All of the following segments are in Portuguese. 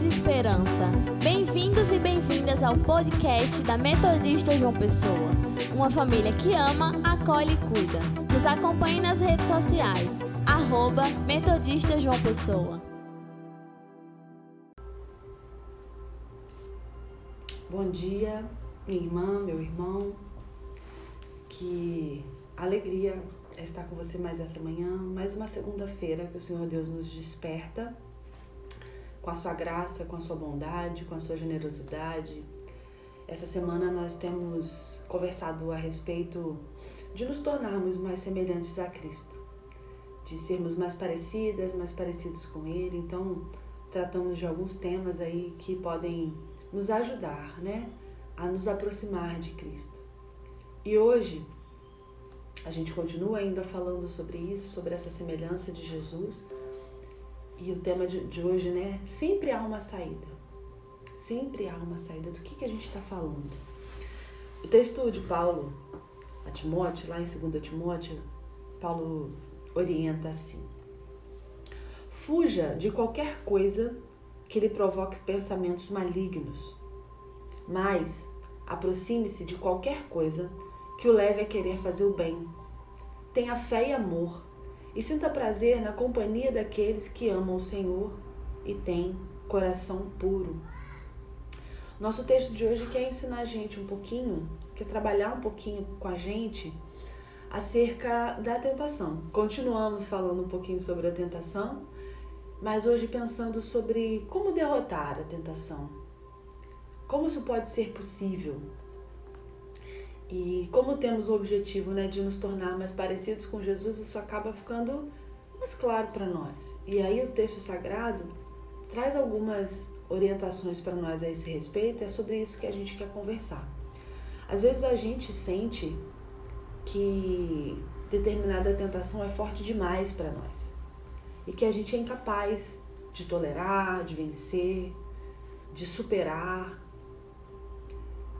e esperança. Bem-vindos e bem-vindas ao podcast da Metodista João Pessoa. Uma família que ama, acolhe e cuida. Nos acompanhe nas redes sociais. Arroba Metodista João Pessoa. Bom dia, minha irmã, meu irmão. Que alegria estar com você mais essa manhã, mais uma segunda-feira que o Senhor Deus nos desperta com a sua graça, com a sua bondade, com a sua generosidade. Essa semana nós temos conversado a respeito de nos tornarmos mais semelhantes a Cristo, de sermos mais parecidas, mais parecidos com Ele. Então, tratamos de alguns temas aí que podem nos ajudar, né, a nos aproximar de Cristo. E hoje a gente continua ainda falando sobre isso, sobre essa semelhança de Jesus e o tema de, de hoje, né? Sempre há uma saída. Sempre há uma saída. Do que, que a gente está falando? O texto de Paulo a Timóteo, lá em 2 Timóteo, Paulo orienta assim: Fuja de qualquer coisa que lhe provoque pensamentos malignos, mas aproxime-se de qualquer coisa que o leve a querer fazer o bem. Tenha fé e amor e sinta prazer na companhia daqueles que amam o Senhor e têm coração puro. Nosso texto de hoje quer ensinar a gente um pouquinho, quer trabalhar um pouquinho com a gente acerca da tentação. Continuamos falando um pouquinho sobre a tentação, mas hoje pensando sobre como derrotar a tentação. Como isso pode ser possível? E como temos o objetivo né, de nos tornar mais parecidos com Jesus, isso acaba ficando mais claro para nós. E aí o texto sagrado traz algumas orientações para nós a esse respeito, é sobre isso que a gente quer conversar. Às vezes a gente sente que determinada tentação é forte demais para nós e que a gente é incapaz de tolerar, de vencer, de superar.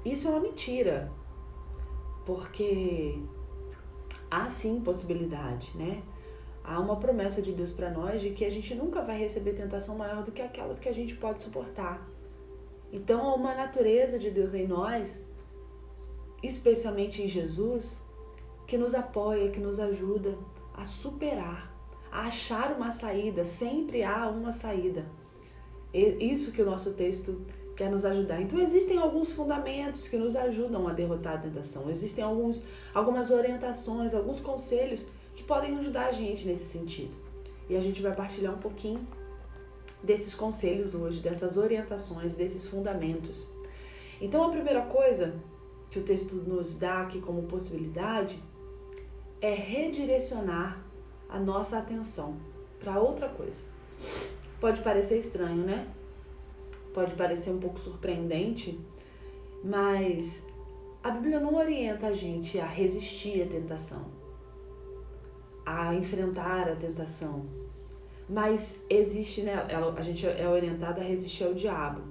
Isso é uma mentira porque há sim possibilidade, né? Há uma promessa de Deus para nós de que a gente nunca vai receber tentação maior do que aquelas que a gente pode suportar. Então, há uma natureza de Deus em nós, especialmente em Jesus, que nos apoia, que nos ajuda a superar, a achar uma saída. Sempre há uma saída. Isso que o nosso texto quer nos ajudar. Então existem alguns fundamentos que nos ajudam a derrotar a tentação. Existem alguns, algumas orientações, alguns conselhos que podem ajudar a gente nesse sentido. E a gente vai partilhar um pouquinho desses conselhos hoje, dessas orientações, desses fundamentos. Então a primeira coisa que o texto nos dá aqui como possibilidade é redirecionar a nossa atenção para outra coisa. Pode parecer estranho, né? Pode parecer um pouco surpreendente, mas a Bíblia não orienta a gente a resistir à tentação, a enfrentar a tentação. Mas existe, né? A gente é orientada a resistir ao diabo.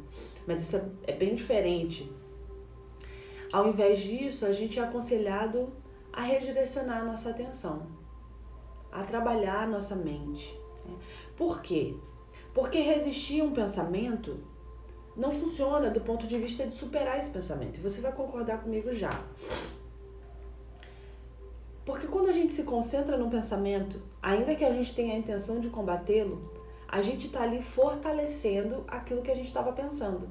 Mas isso é, é bem diferente. Ao invés disso, a gente é aconselhado a redirecionar a nossa atenção, a trabalhar a nossa mente. Né? Por quê? Porque resistir a um pensamento não funciona do ponto de vista de superar esse pensamento. E você vai concordar comigo já. Porque quando a gente se concentra num pensamento, ainda que a gente tenha a intenção de combatê-lo, a gente está ali fortalecendo aquilo que a gente estava pensando.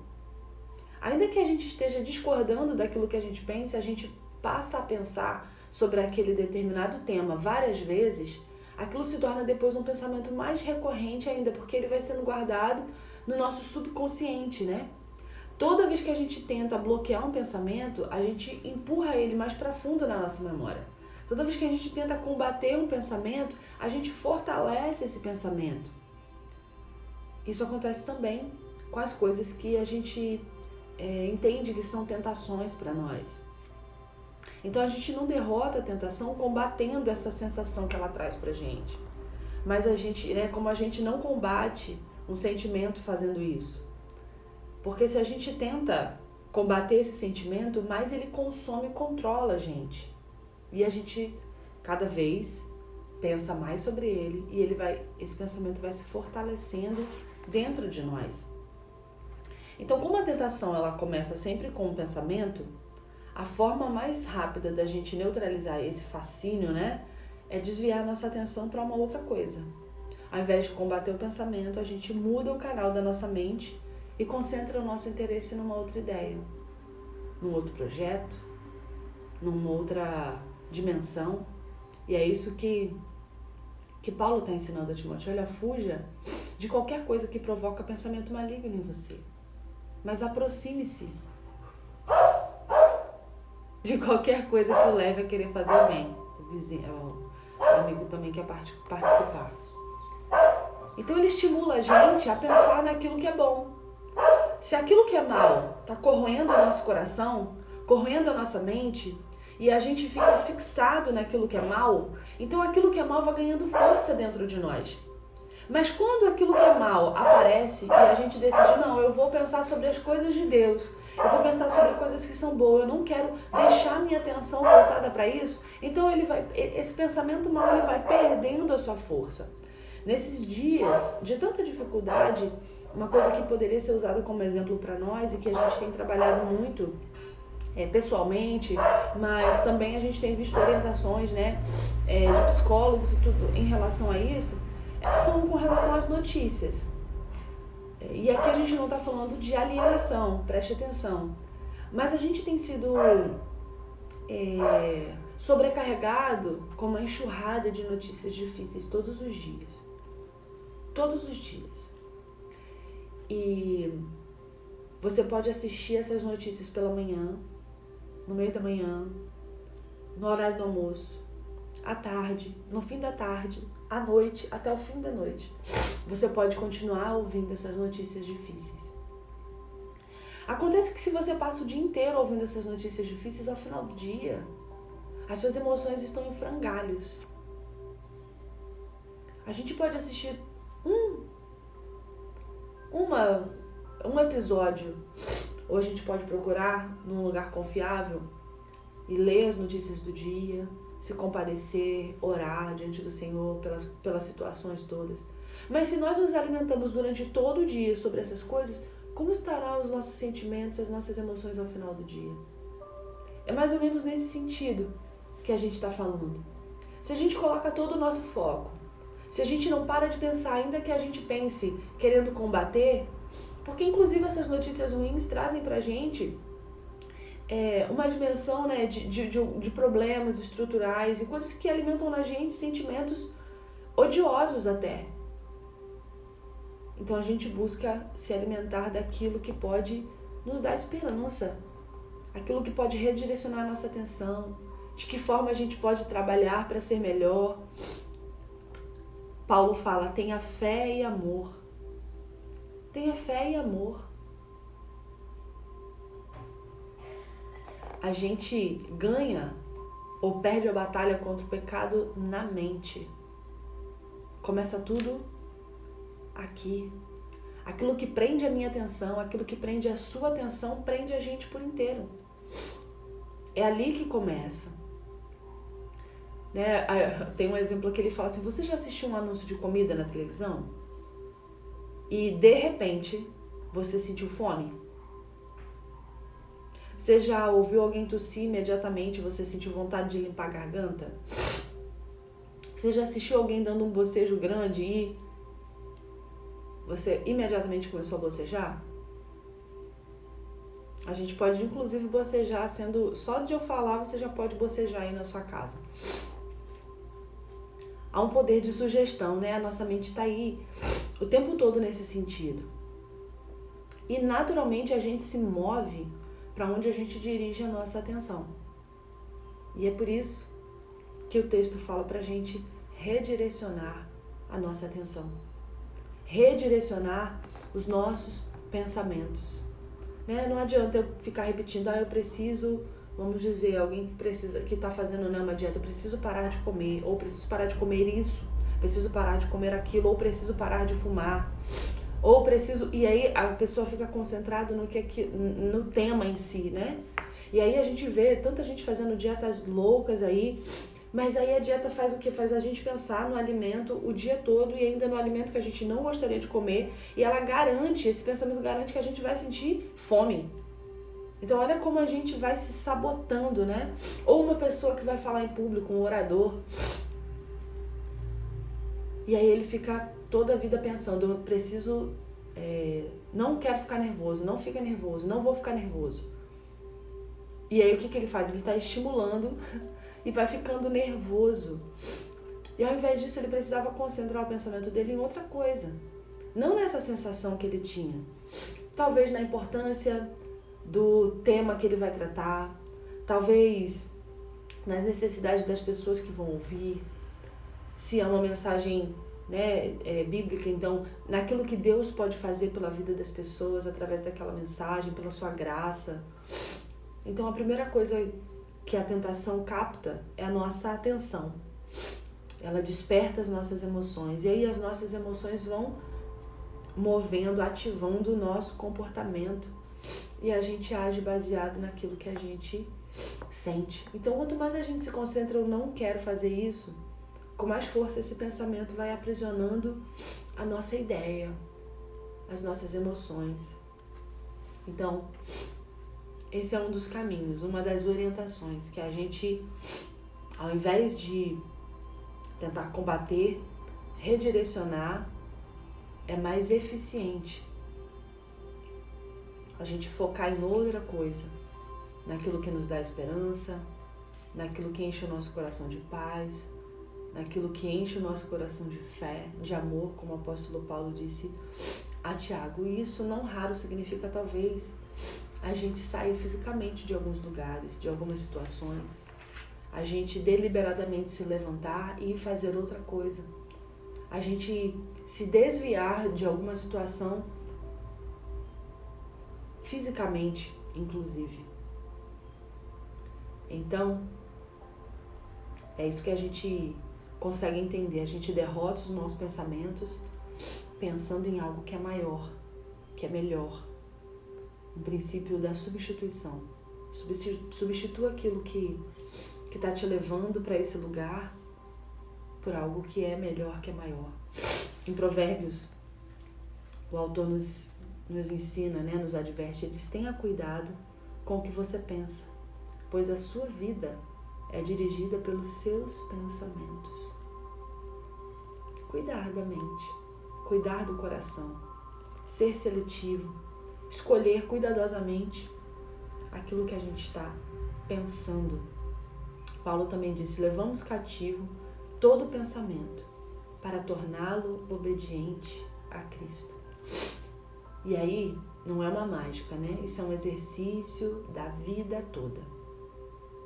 Ainda que a gente esteja discordando daquilo que a gente pensa, a gente passa a pensar sobre aquele determinado tema várias vezes, aquilo se torna depois um pensamento mais recorrente ainda, porque ele vai sendo guardado no nosso subconsciente, né? Toda vez que a gente tenta bloquear um pensamento, a gente empurra ele mais para fundo na nossa memória. Toda vez que a gente tenta combater um pensamento, a gente fortalece esse pensamento. Isso acontece também com as coisas que a gente é, entende que são tentações para nós. Então a gente não derrota a tentação combatendo essa sensação que ela traz pra gente. Mas a gente, né, como a gente não combate um sentimento fazendo isso. Porque se a gente tenta combater esse sentimento, mais ele consome e controla a gente. E a gente cada vez pensa mais sobre ele e ele vai esse pensamento vai se fortalecendo dentro de nós. Então, como a tentação ela começa sempre com um pensamento, a forma mais rápida da gente neutralizar esse fascínio, né, é desviar nossa atenção para uma outra coisa. Ao invés de combater o pensamento, a gente muda o canal da nossa mente e concentra o nosso interesse numa outra ideia, num outro projeto, numa outra dimensão. E é isso que, que Paulo está ensinando a Timóteo. Olha, fuja de qualquer coisa que provoca pensamento maligno em você. Mas aproxime-se de qualquer coisa que o leve a querer fazer o bem. O vizinho, o amigo também quer participar. Então ele estimula a gente a pensar naquilo que é bom. Se aquilo que é mal está corroendo o nosso coração, corroendo a nossa mente, e a gente fica fixado naquilo que é mal, então aquilo que é mal vai ganhando força dentro de nós. Mas quando aquilo que é mal aparece e a gente decide, não, eu vou pensar sobre as coisas de Deus, eu vou pensar sobre coisas que são boas, eu não quero deixar minha atenção voltada para isso, então ele vai, esse pensamento mal ele vai perdendo a sua força. Nesses dias de tanta dificuldade, uma coisa que poderia ser usada como exemplo para nós e que a gente tem trabalhado muito é, pessoalmente, mas também a gente tem visto orientações né, é, de psicólogos e tudo em relação a isso, são com relação às notícias. E aqui a gente não está falando de alienação, preste atenção. Mas a gente tem sido é, sobrecarregado com uma enxurrada de notícias difíceis todos os dias. Todos os dias. E você pode assistir essas notícias pela manhã, no meio da manhã, no horário do almoço, à tarde, no fim da tarde, à noite, até o fim da noite. Você pode continuar ouvindo essas notícias difíceis. Acontece que se você passa o dia inteiro ouvindo essas notícias difíceis, ao final do dia, as suas emoções estão em frangalhos. A gente pode assistir um, uma, um episódio ou a gente pode procurar num lugar confiável e ler as notícias do dia, se compadecer, orar diante do Senhor pelas, pelas situações todas. Mas se nós nos alimentamos durante todo o dia sobre essas coisas, como estarão os nossos sentimentos, as nossas emoções ao final do dia? É mais ou menos nesse sentido que a gente está falando. Se a gente coloca todo o nosso foco, se a gente não para de pensar, ainda que a gente pense querendo combater, porque, inclusive, essas notícias ruins trazem pra gente é, uma dimensão né, de, de, de, problemas estruturais e coisas que alimentam na gente sentimentos odiosos até. Então a gente busca se alimentar daquilo que pode nos dar esperança, aquilo que pode redirecionar a nossa atenção, de que forma a gente pode trabalhar para ser melhor. Paulo fala: tenha fé e amor. Tenha fé e amor. A gente ganha ou perde a batalha contra o pecado na mente. Começa tudo aqui. Aquilo que prende a minha atenção, aquilo que prende a sua atenção, prende a gente por inteiro. É ali que começa. Né? Tem um exemplo que ele fala assim: Você já assistiu um anúncio de comida na televisão? e de repente você sentiu fome? Você já ouviu alguém tossir imediatamente você sentiu vontade de limpar a garganta? Você já assistiu alguém dando um bocejo grande e você imediatamente começou a bocejar? A gente pode inclusive bocejar sendo só de eu falar você já pode bocejar aí na sua casa. Há um poder de sugestão, né? A nossa mente está aí o tempo todo nesse sentido. E naturalmente a gente se move para onde a gente dirige a nossa atenção. E é por isso que o texto fala para a gente redirecionar a nossa atenção, redirecionar os nossos pensamentos. Né? Não adianta eu ficar repetindo, ah, eu preciso, vamos dizer, alguém que precisa, que está fazendo né, uma dieta, preciso parar de comer, ou preciso parar de comer isso preciso parar de comer aquilo, ou preciso parar de fumar, ou preciso. E aí a pessoa fica concentrada no, que, é no tema em si, né? E aí a gente vê tanta gente fazendo dietas loucas aí, Mas aí a dieta faz o que? Faz a gente pensar no alimento o dia todo e ainda no alimento que a gente não gostaria de comer. E ela garante, esse pensamento garante que a gente vai sentir fome. Então olha como a gente vai se sabotando, né? Ou uma pessoa que vai falar em público, um orador. E aí ele fica toda a vida pensando, eu preciso. É, não quero ficar nervoso, não fica nervoso, não vou ficar nervoso. E aí o que, que ele faz? Ele está estimulando e vai ficando nervoso. E ao invés disso, ele precisava concentrar o pensamento dele em outra coisa. Não nessa sensação que ele tinha. Talvez na importância do tema que ele vai tratar, talvez nas necessidades das pessoas que vão ouvir, se é uma mensagem né, é, bíblica, então naquilo que Deus pode fazer pela vida das pessoas através daquela mensagem, pela sua graça. Então a primeira coisa que a tentação capta é a nossa atenção. Ela desperta as nossas emoções e aí as nossas emoções vão movendo, ativando o nosso comportamento e a gente age baseado naquilo que a gente sente. Então, quanto mais a gente se concentra, eu não quero fazer isso, com mais força esse pensamento vai aprisionando a nossa ideia, as nossas emoções. Então, esse é um dos caminhos, uma das orientações que a gente, ao invés de tentar combater, redirecionar, é mais eficiente a gente focar em outra coisa, naquilo que nos dá esperança, naquilo que enche o nosso coração de paz, naquilo que enche o nosso coração de fé, de amor, como o apóstolo Paulo disse a Tiago. E isso não raro significa talvez a gente sair fisicamente de alguns lugares, de algumas situações, a gente deliberadamente se levantar e fazer outra coisa, a gente se desviar de alguma situação fisicamente, inclusive. Então, é isso que a gente consegue entender. A gente derrota os maus pensamentos pensando em algo que é maior, que é melhor. O princípio da substituição. Substitua aquilo que que está te levando para esse lugar por algo que é melhor, que é maior. Em Provérbios, o autor nos nos ensina, né, nos adverte, diz: tenha cuidado com o que você pensa, pois a sua vida é dirigida pelos seus pensamentos. Cuidar da mente, cuidar do coração, ser seletivo, escolher cuidadosamente aquilo que a gente está pensando. Paulo também disse: levamos cativo todo pensamento para torná-lo obediente a Cristo. E aí, não é uma mágica, né? Isso é um exercício da vida toda.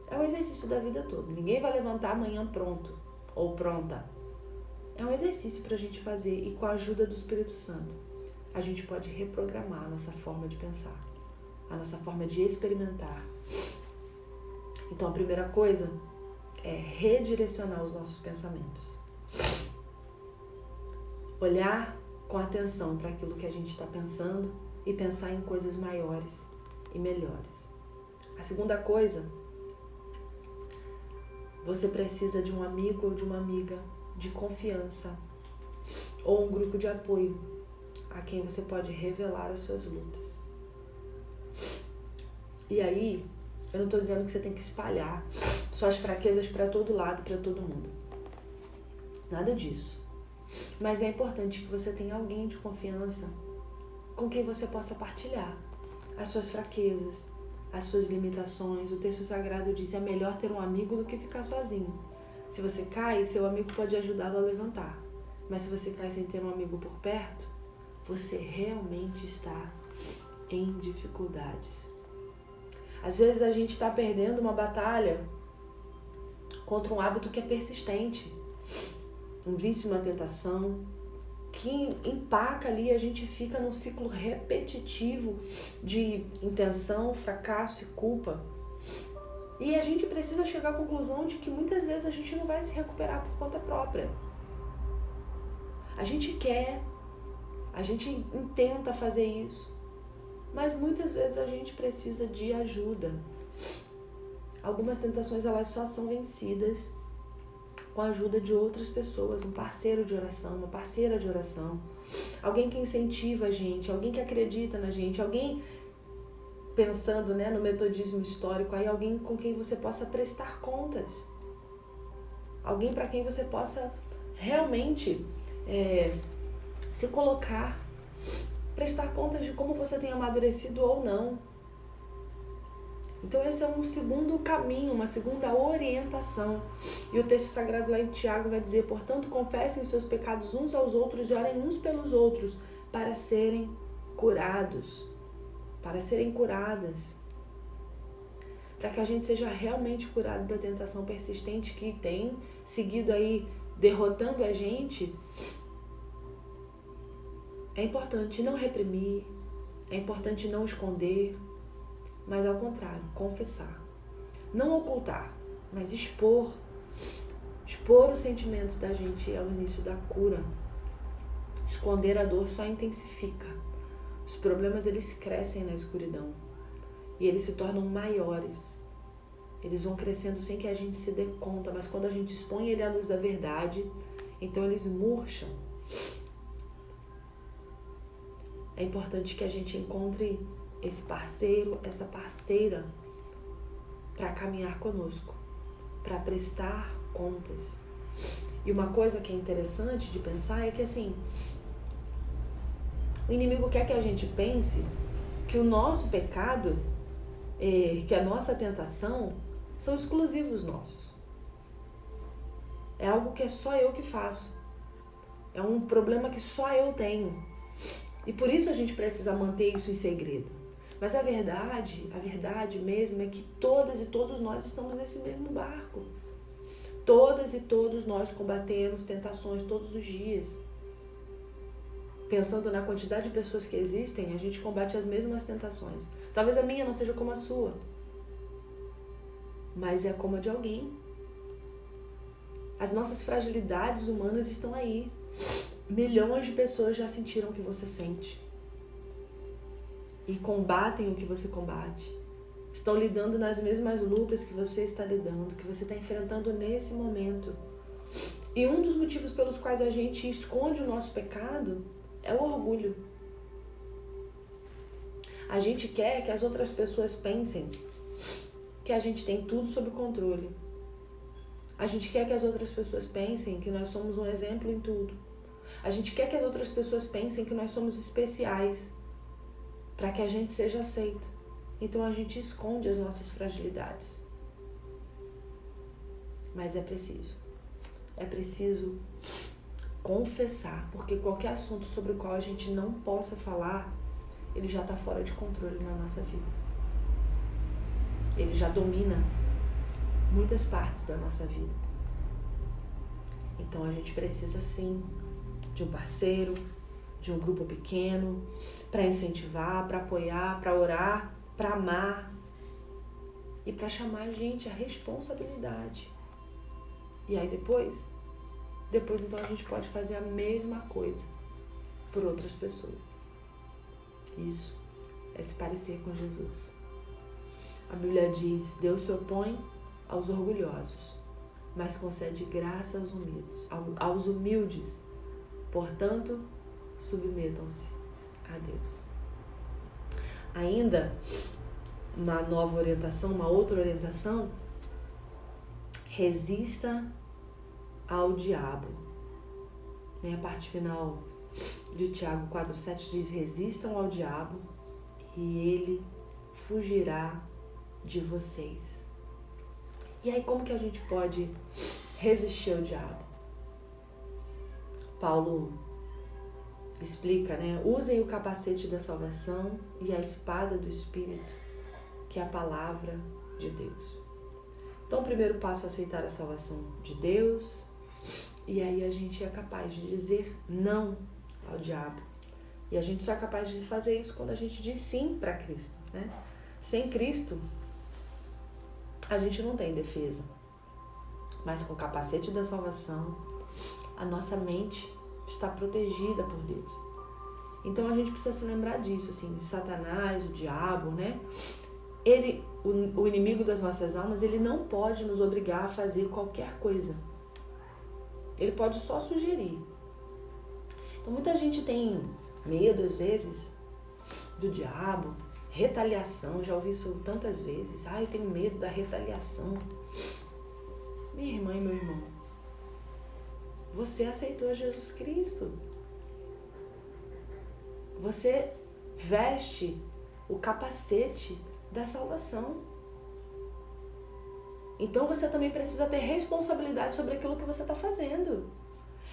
É um exercício da vida toda. Ninguém vai levantar amanhã pronto ou pronta. É um exercício para a gente fazer e com a ajuda do Espírito Santo, a gente pode reprogramar a nossa forma de pensar, a nossa forma de experimentar. Então, a primeira coisa é redirecionar os nossos pensamentos. Olhar com atenção para aquilo que a gente está pensando e pensar em coisas maiores e melhores. A segunda coisa, você precisa de um amigo ou de uma amiga de confiança ou um grupo de apoio a quem você pode revelar as suas lutas. E aí, eu não estou dizendo que você tem que espalhar suas fraquezas para todo lado, para todo mundo. Nada disso. Mas é importante que você tenha alguém de confiança com quem você possa partilhar as suas fraquezas, as suas limitações. O texto sagrado diz: é melhor ter um amigo do que ficar sozinho. Se você cai, seu amigo pode ajudá-lo a levantar. Mas se você cai sem ter um amigo por perto, você realmente está em dificuldades. Às vezes a gente está perdendo uma batalha contra um hábito que é persistente um vício, uma tentação, que empaca ali, a gente fica num ciclo repetitivo de intenção, fracasso e culpa. E a gente precisa chegar à conclusão de que muitas vezes a gente não vai se recuperar por conta própria. A gente quer, a gente tenta fazer isso, mas muitas vezes a gente precisa de ajuda. Algumas tentações elas só são vencidas com a ajuda de outras pessoas, um parceiro de oração, uma parceira de oração, alguém que incentiva a gente, alguém que acredita na gente, alguém pensando né, no metodismo histórico, aí alguém com quem você possa prestar contas, alguém para quem você possa realmente é, se colocar, prestar contas de como você tem amadurecido ou não. Então esse é um segundo caminho, uma segunda orientação. E o texto sagrado lá em Tiago vai dizer, portanto, confessem seus pecados uns aos outros e orem uns pelos outros para serem curados para serem curadas. Para que a gente seja realmente curado da tentação persistente que tem seguido aí derrotando a gente. É importante não reprimir, é importante não esconder, mas ao contrário, confessar. Não ocultar, mas expor. Expor os sentimentos da gente é o início da cura. Esconder a dor só intensifica. Os problemas eles crescem na escuridão e eles se tornam maiores. Eles vão crescendo sem que a gente se dê conta, mas quando a gente expõe ele à luz da verdade, então eles murcham. É importante que a gente encontre esse parceiro, essa parceira para caminhar conosco, para prestar contas. E uma coisa que é interessante de pensar é que assim, o inimigo quer que a gente pense que o nosso pecado, é, que a nossa tentação, são exclusivos nossos. É algo que é só eu que faço. É um problema que só eu tenho. E por isso a gente precisa manter isso em segredo. Mas a verdade, a verdade mesmo é que todas e todos nós estamos nesse mesmo barco. Todas e todos nós combatemos tentações todos os dias pensando na quantidade de pessoas que existem, a gente combate as mesmas tentações. Talvez a minha não seja como a sua, mas é como a de alguém. As nossas fragilidades humanas estão aí. Milhões de pessoas já sentiram o que você sente e combatem o que você combate. Estão lidando nas mesmas lutas que você está lidando, que você está enfrentando nesse momento. E um dos motivos pelos quais a gente esconde o nosso pecado é o orgulho. A gente quer que as outras pessoas pensem que a gente tem tudo sob controle. A gente quer que as outras pessoas pensem que nós somos um exemplo em tudo. A gente quer que as outras pessoas pensem que nós somos especiais para que a gente seja aceito. Então a gente esconde as nossas fragilidades. Mas é preciso. É preciso confessar, porque qualquer assunto sobre o qual a gente não possa falar, ele já está fora de controle na nossa vida. Ele já domina muitas partes da nossa vida. Então a gente precisa sim de um parceiro, de um grupo pequeno, para incentivar, para apoiar, para orar, para amar e para chamar a gente a responsabilidade. E aí depois depois então a gente pode fazer a mesma coisa por outras pessoas. Isso é se parecer com Jesus. A Bíblia diz: Deus se opõe aos orgulhosos, mas concede graça aos humildes. Aos humildes. Portanto, submetam-se a Deus. Ainda uma nova orientação, uma outra orientação, resista ao diabo. Né? A parte final de Tiago 4,7 diz: resistam ao diabo e ele fugirá de vocês. E aí, como que a gente pode resistir ao diabo? Paulo explica, né? Usem o capacete da salvação e a espada do Espírito, que é a palavra de Deus. Então, o primeiro passo é aceitar a salvação de Deus, e aí a gente é capaz de dizer não ao diabo. E a gente só é capaz de fazer isso quando a gente diz sim para Cristo, né? Sem Cristo, a gente não tem defesa. Mas com o capacete da salvação, a nossa mente está protegida por Deus. Então a gente precisa se lembrar disso, assim, Satanás, o diabo, né? Ele, o, o inimigo das nossas almas, ele não pode nos obrigar a fazer qualquer coisa Ele pode só sugerir. Então muita gente tem medo às vezes do diabo, retaliação, já ouvi isso tantas vezes. Ai, tenho medo da retaliação. Minha irmã e meu irmão, você aceitou Jesus Cristo. Você veste o capacete da salvação. Então você também precisa ter responsabilidade sobre aquilo que você está fazendo.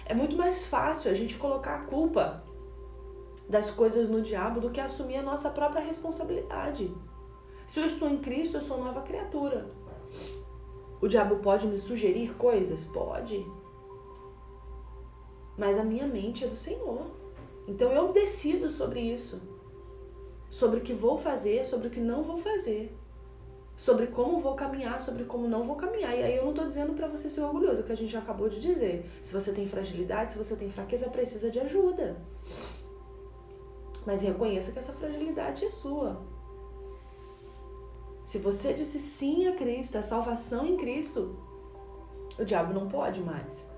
É muito mais fácil a gente colocar a culpa das coisas no diabo do que assumir a nossa própria responsabilidade. Se eu estou em Cristo, eu sou nova criatura. O diabo pode me sugerir coisas? Pode. Mas a minha mente é do Senhor. Então eu decido sobre isso. Sobre o que vou fazer, sobre o que não vou fazer. Sobre como vou caminhar, sobre como não vou caminhar. E aí eu não estou dizendo para você ser orgulhoso, é o que a gente já acabou de dizer. Se você tem fragilidade, se você tem fraqueza, precisa de ajuda. Mas reconheça que essa fragilidade é sua. Se você disse sim a Cristo, a salvação em Cristo, o diabo não pode mais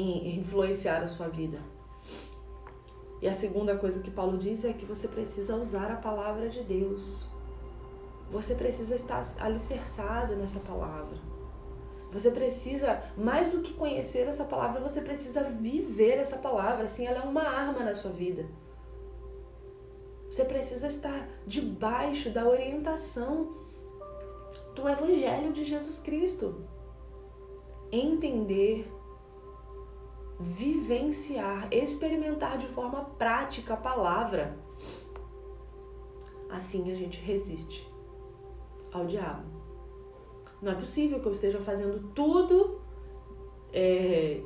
influenciar a sua vida. E a segunda coisa que Paulo diz é que você precisa usar a palavra de Deus. Você precisa estar alicerçado nessa palavra. Você precisa, mais do que conhecer essa palavra, você precisa viver essa palavra. Assim, ela é uma arma na sua vida. Você precisa estar debaixo da orientação do Evangelho de Jesus Cristo. Entender, vivenciar, experimentar de forma prática a palavra. Assim a gente resiste ao diabo. Não é possível que eu esteja fazendo tudo é,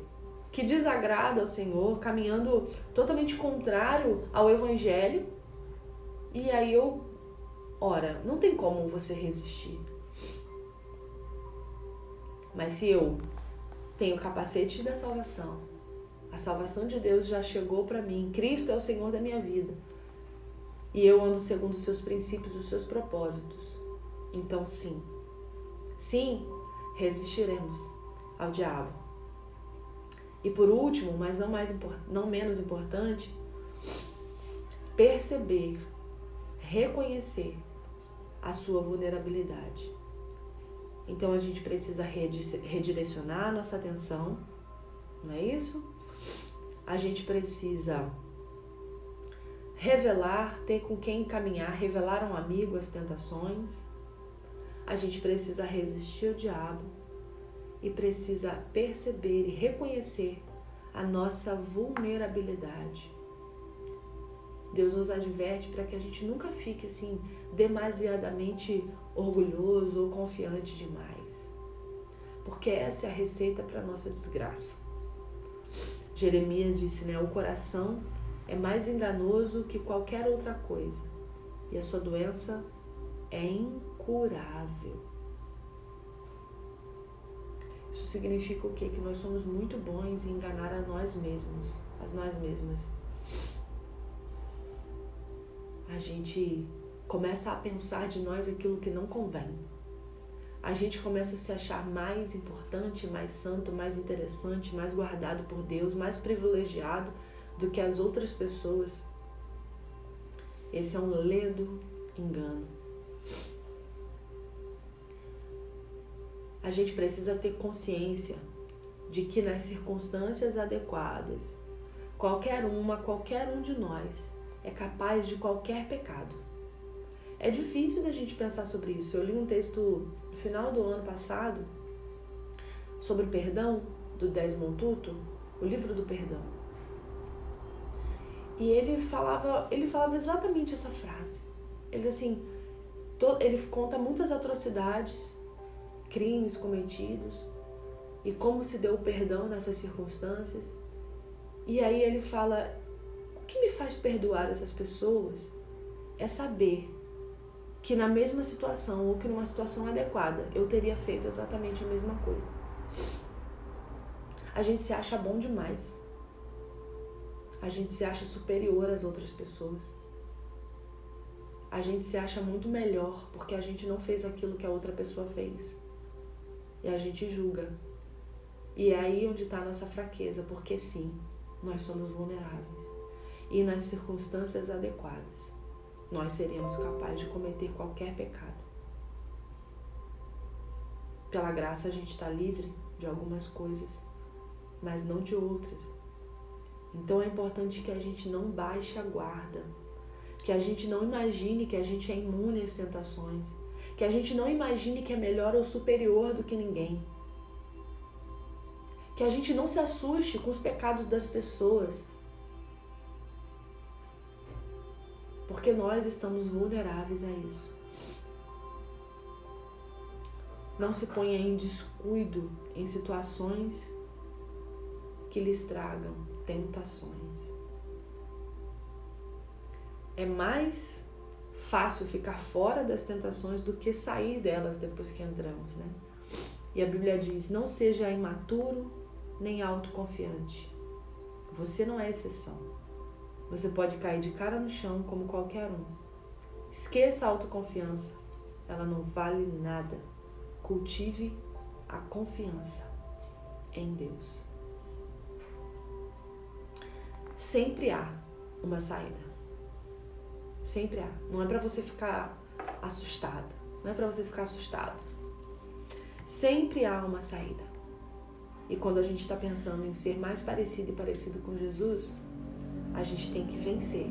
que desagrada ao Senhor, caminhando totalmente contrário ao Evangelho, e aí eu, ora, não tem como você resistir. Mas se eu tenho o capacete da salvação, a salvação de Deus já chegou para mim, Cristo é o Senhor da minha vida, e eu ando segundo os seus princípios, os seus propósitos, então sim, Sim, resistiremos ao diabo. E por último, mas não, mais, não menos importante, perceber, reconhecer a sua vulnerabilidade. Então a gente precisa redirecionar a nossa atenção, não é isso? A gente precisa revelar, ter com quem caminhar, revelar a um amigo as tentações a gente precisa resistir ao diabo e precisa perceber e reconhecer a nossa vulnerabilidade. Deus nos adverte para que a gente nunca fique assim demasiadamente orgulhoso ou confiante demais. Porque essa é a receita para nossa desgraça. Jeremias disse, né, o coração é mais enganoso que qualquer outra coisa, e a sua doença é incurável. Isso significa o quê? Que nós somos muito bons em enganar a nós mesmos, as nós mesmas. A gente começa a pensar de nós aquilo que não convém. A gente começa a se achar mais importante, mais santo, mais interessante, mais guardado por Deus, mais privilegiado do que as outras pessoas. Esse é um ledo engano. a gente precisa ter consciência de que nas circunstâncias adequadas, qualquer uma, qualquer um de nós é capaz de qualquer pecado. É difícil da gente pensar sobre isso. Eu li um texto no final do ano passado sobre o perdão do Desmond Tutu, o livro do perdão. E ele falava, ele falava exatamente essa frase. Ele assim, ele conta muitas atrocidades crimes cometidos e como se deu o perdão nessas circunstâncias. E aí ele fala: o que me faz perdoar essas pessoas é saber que na mesma situação ou que numa situação adequada eu teria feito exatamente a mesma coisa. A gente se acha bom demais. A gente se acha superior às outras pessoas. A gente se acha muito melhor porque a gente não fez aquilo que a outra pessoa fez e a gente julga. E é aí onde está a nossa fraqueza, porque sim, nós somos vulneráveis. E nas circunstâncias adequadas, nós seremos capazes de cometer qualquer pecado. Pela graça a gente está livre de algumas coisas, mas não de outras. Então é importante que a gente não baixe a guarda, que a gente não imagine que a gente é imune às tentações, que a gente não imagine que é melhor ou superior do que ninguém. Que a gente não se assuste com os pecados das pessoas. Porque nós estamos vulneráveis a isso. Não se ponha em descuido em situações que lhes tragam tentações. É mais fácil ficar fora das tentações do que sair delas depois que entramos, né? E a Bíblia diz: não seja imaturo nem autoconfiante. Você não é exceção. Você pode cair de cara no chão como qualquer um. Esqueça a autoconfiança. Ela não vale nada. Cultive a confiança em Deus sempre há uma saída. Sempre há. Não é para você ficar assustado. Não é para você ficar assustado. Sempre há uma saída. E quando a gente está pensando em ser mais parecido e parecido com Jesus, a gente tem que vencer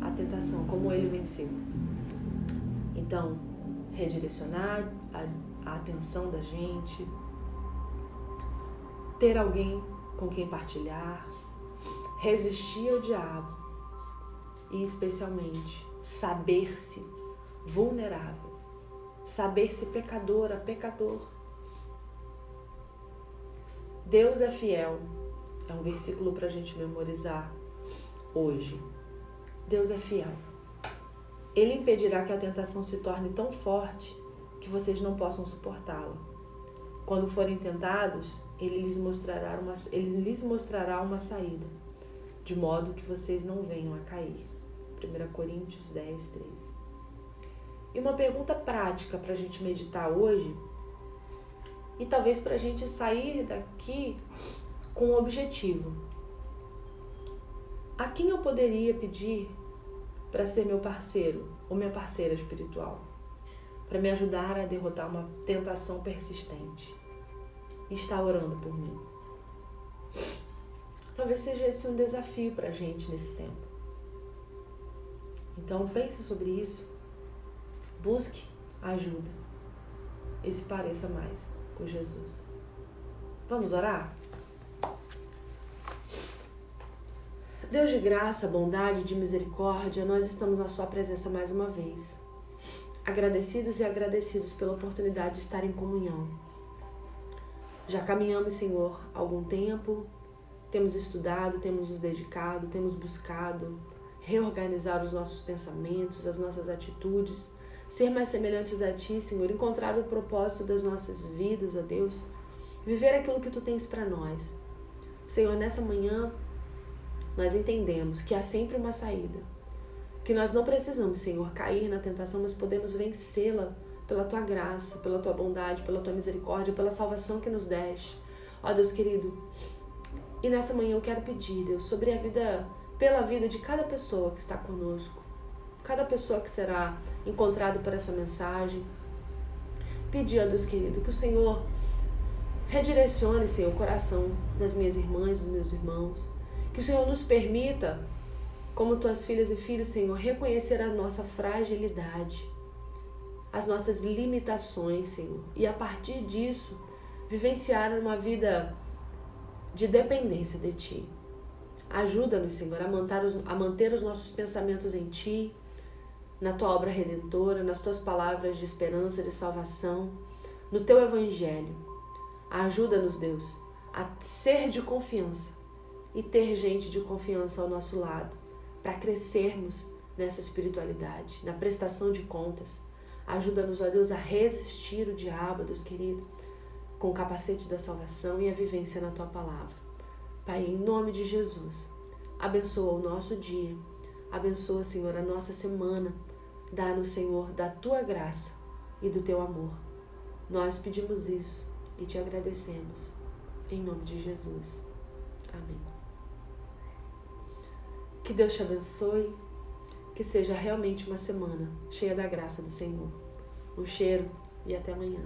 a tentação como ele venceu. Então, redirecionar a, a atenção da gente, ter alguém com quem partilhar, resistir ao diabo e, especialmente, saber-se vulnerável, saber-se pecadora, pecador. Deus é fiel, é um versículo para a gente memorizar hoje. Deus é fiel. Ele impedirá que a tentação se torne tão forte que vocês não possam suportá-la. Quando forem tentados, ele lhes mostrará uma, ele lhes mostrará uma saída de modo que vocês não venham a cair. 1 Coríntios 10, 13. E uma pergunta prática para a gente meditar hoje, e talvez para a gente sair daqui com um objetivo. A quem eu poderia pedir para ser meu parceiro ou minha parceira espiritual? Para me ajudar a derrotar uma tentação persistente? E estar orando por mim. Talvez seja esse um desafio para a gente nesse tempo. Então pense sobre isso, busque ajuda e se pareça mais com Jesus. Vamos orar? Deus de graça, bondade, de misericórdia, nós estamos na Sua presença mais uma vez. Agradecidos e agradecidos pela oportunidade de estar em comunhão. Já caminhamos, Senhor, algum tempo, temos estudado, temos nos dedicado, temos buscado reorganizar os nossos pensamentos, as nossas atitudes, ser mais semelhantes a Ti, Senhor, encontrar o propósito das nossas vidas, ó Deus, viver aquilo que Tu tens para nós. Senhor, nessa manhã nós entendemos que há sempre uma saída, que nós não precisamos, Senhor, cair na tentação, mas podemos vencê-la pela Tua graça, pela Tua bondade, pela Tua misericórdia, pela salvação que nos deste. Ó Deus querido, e nessa manhã eu quero pedir, Deus, sobre a vida, pela vida de cada pessoa que está conosco, cada pessoa que será encontrado por essa mensagem. Pedir, ó Deus querido, que o Senhor redirecione, Senhor, o coração das minhas irmãs, dos meus irmãos. Que o Senhor nos permita, como tuas filhas e filhos, Senhor, reconhecer a nossa fragilidade, as nossas limitações, Senhor. E a partir disso, vivenciar uma vida de dependência de Ti. Ajuda-nos, Senhor, a manter, os, a manter os nossos pensamentos em Ti, na Tua obra redentora, nas Tuas palavras de esperança, de salvação, no Teu Evangelho. Ajuda-nos, Deus, a ser de confiança e ter gente de confiança ao nosso lado, para crescermos nessa espiritualidade, na prestação de contas. Ajuda-nos, ó Deus, a resistir o diabo, Deus querido com o capacete da salvação e a vivência na tua palavra. Pai, em nome de Jesus, abençoa o nosso dia, abençoa, Senhor, a nossa semana. Dá-nos, Senhor, da tua graça e do teu amor. Nós pedimos isso e te agradecemos. Em nome de Jesus. Amém. Que Deus te abençoe. Que seja realmente uma semana cheia da graça do Senhor. Um cheiro e até amanhã.